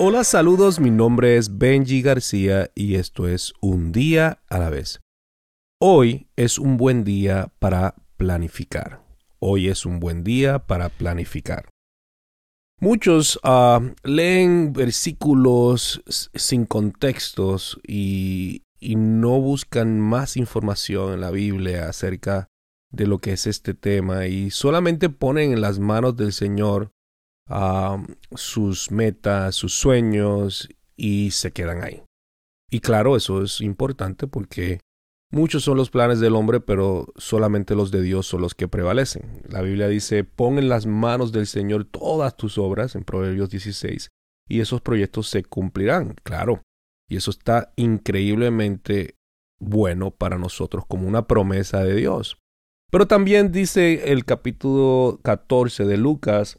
Hola, saludos, mi nombre es Benji García y esto es Un día a la vez. Hoy es un buen día para planificar. Hoy es un buen día para planificar. Muchos ah, leen versículos sin contextos y, y no buscan más información en la Biblia acerca de lo que es este tema y solamente ponen en las manos del Señor sus metas, sus sueños y se quedan ahí. Y claro, eso es importante porque muchos son los planes del hombre, pero solamente los de Dios son los que prevalecen. La Biblia dice, pon en las manos del Señor todas tus obras, en Proverbios 16, y esos proyectos se cumplirán, claro. Y eso está increíblemente bueno para nosotros como una promesa de Dios. Pero también dice el capítulo 14 de Lucas,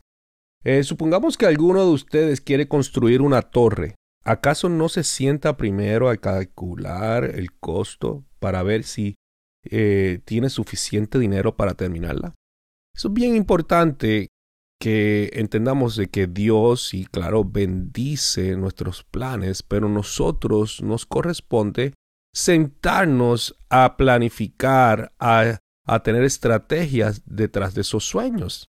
eh, supongamos que alguno de ustedes quiere construir una torre. ¿Acaso no se sienta primero a calcular el costo para ver si eh, tiene suficiente dinero para terminarla? Es bien importante que entendamos de que Dios, y claro, bendice nuestros planes, pero nosotros nos corresponde sentarnos a planificar, a tener estrategias detrás de esos sueños.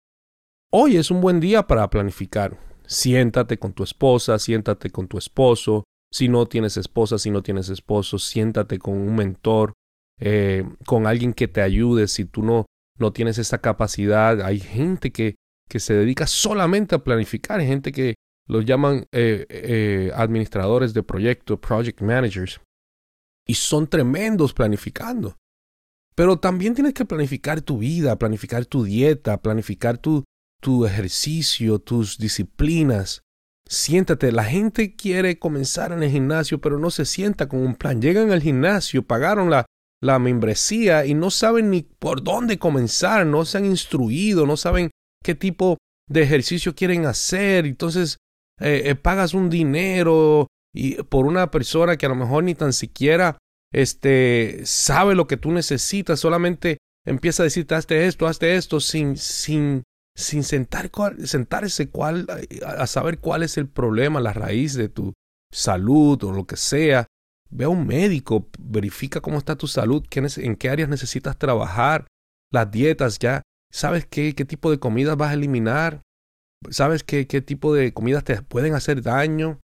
Hoy es un buen día para planificar. Siéntate con tu esposa, siéntate con tu esposo. Si no tienes esposa, si no tienes esposo, siéntate con un mentor, eh, con alguien que te ayude. Si tú no, no tienes esa capacidad, hay gente que, que se dedica solamente a planificar, hay gente que los llaman eh, eh, administradores de proyectos, project managers, y son tremendos planificando. Pero también tienes que planificar tu vida, planificar tu dieta, planificar tu, tu ejercicio, tus disciplinas. Siéntate, la gente quiere comenzar en el gimnasio, pero no se sienta con un plan. Llegan al gimnasio, pagaron la, la membresía y no saben ni por dónde comenzar, no se han instruido, no saben qué tipo de ejercicio quieren hacer. Entonces, eh, eh, pagas un dinero y por una persona que a lo mejor ni tan siquiera este, sabe lo que tú necesitas, solamente empieza a decirte hazte esto, hazte esto, sin, sin sin sentar, sentarse cuál, a saber cuál es el problema, la raíz de tu salud o lo que sea. Ve a un médico, verifica cómo está tu salud, en qué áreas necesitas trabajar, las dietas ya, sabes qué, qué tipo de comidas vas a eliminar, sabes qué, qué tipo de comidas te pueden hacer daño.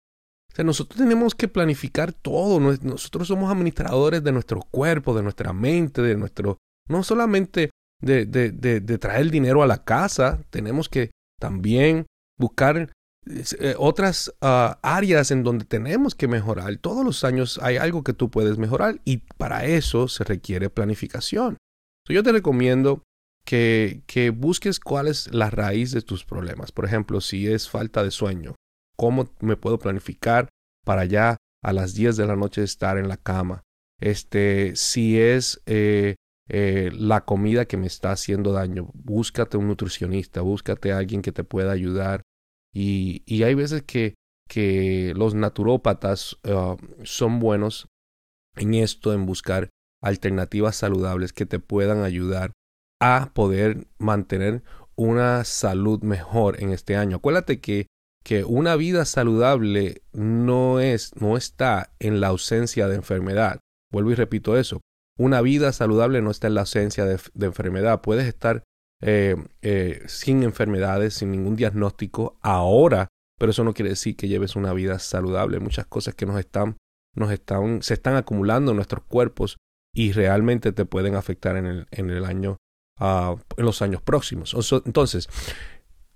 Nosotros tenemos que planificar todo. Nosotros somos administradores de nuestro cuerpo, de nuestra mente, de nuestro, no solamente de, de, de, traer dinero a la casa, tenemos que también buscar eh, otras ah, áreas en donde tenemos que mejorar. Todos los años hay algo que tú puedes mejorar y para eso se requiere planificación. yo te recomiendo que, que busques cuál es la raíz de tus problemas. Por ejemplo, si es falta de sueño, ¿cómo me puedo planificar para ya a las 10 de la noche estar en la cama? Este, si es eh, eh, la comida que me está haciendo daño. Búscate un nutricionista, búscate a alguien que te pueda ayudar. Y, y hay veces que, que los naturópatas ah, son buenos en esto, en buscar alternativas saludables que te puedan ayudar a poder mantener una salud mejor en este año. Acuérdate que, que una vida saludable no es, no está en la ausencia de enfermedad. Vuelvo y repito eso. Una vida saludable no está en la ausencia de, enfermedad. Puedes estar eh, eh, sin enfermedades, sin ningún diagnóstico ahora, pero eso no quiere decir que lleves una vida saludable. Muchas cosas que nos están, nos están, se están acumulando en nuestros cuerpos y realmente te pueden afectar en el, en el año, uh, en los años próximos. Entonces,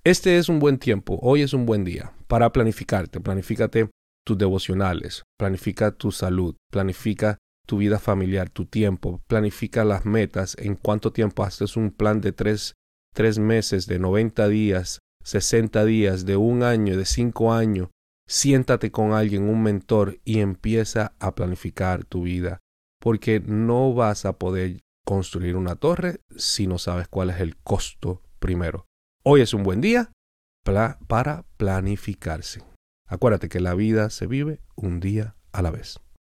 este es un buen tiempo, hoy es un buen día para planificarte. Planifícate tus devocionales, planifica tu salud, planifica tu vida familiar, tu tiempo, planifica las metas, en cuánto tiempo haces un plan de tres, tres meses, de 90 días, 60 días, de un año, de cinco años. Siéntate con alguien, un mentor, y empieza a planificar tu vida, porque no vas a poder construir una torre si no sabes cuál es el costo primero. Hoy es un buen día para planificarse. Acuérdate que la vida se vive un día a la vez.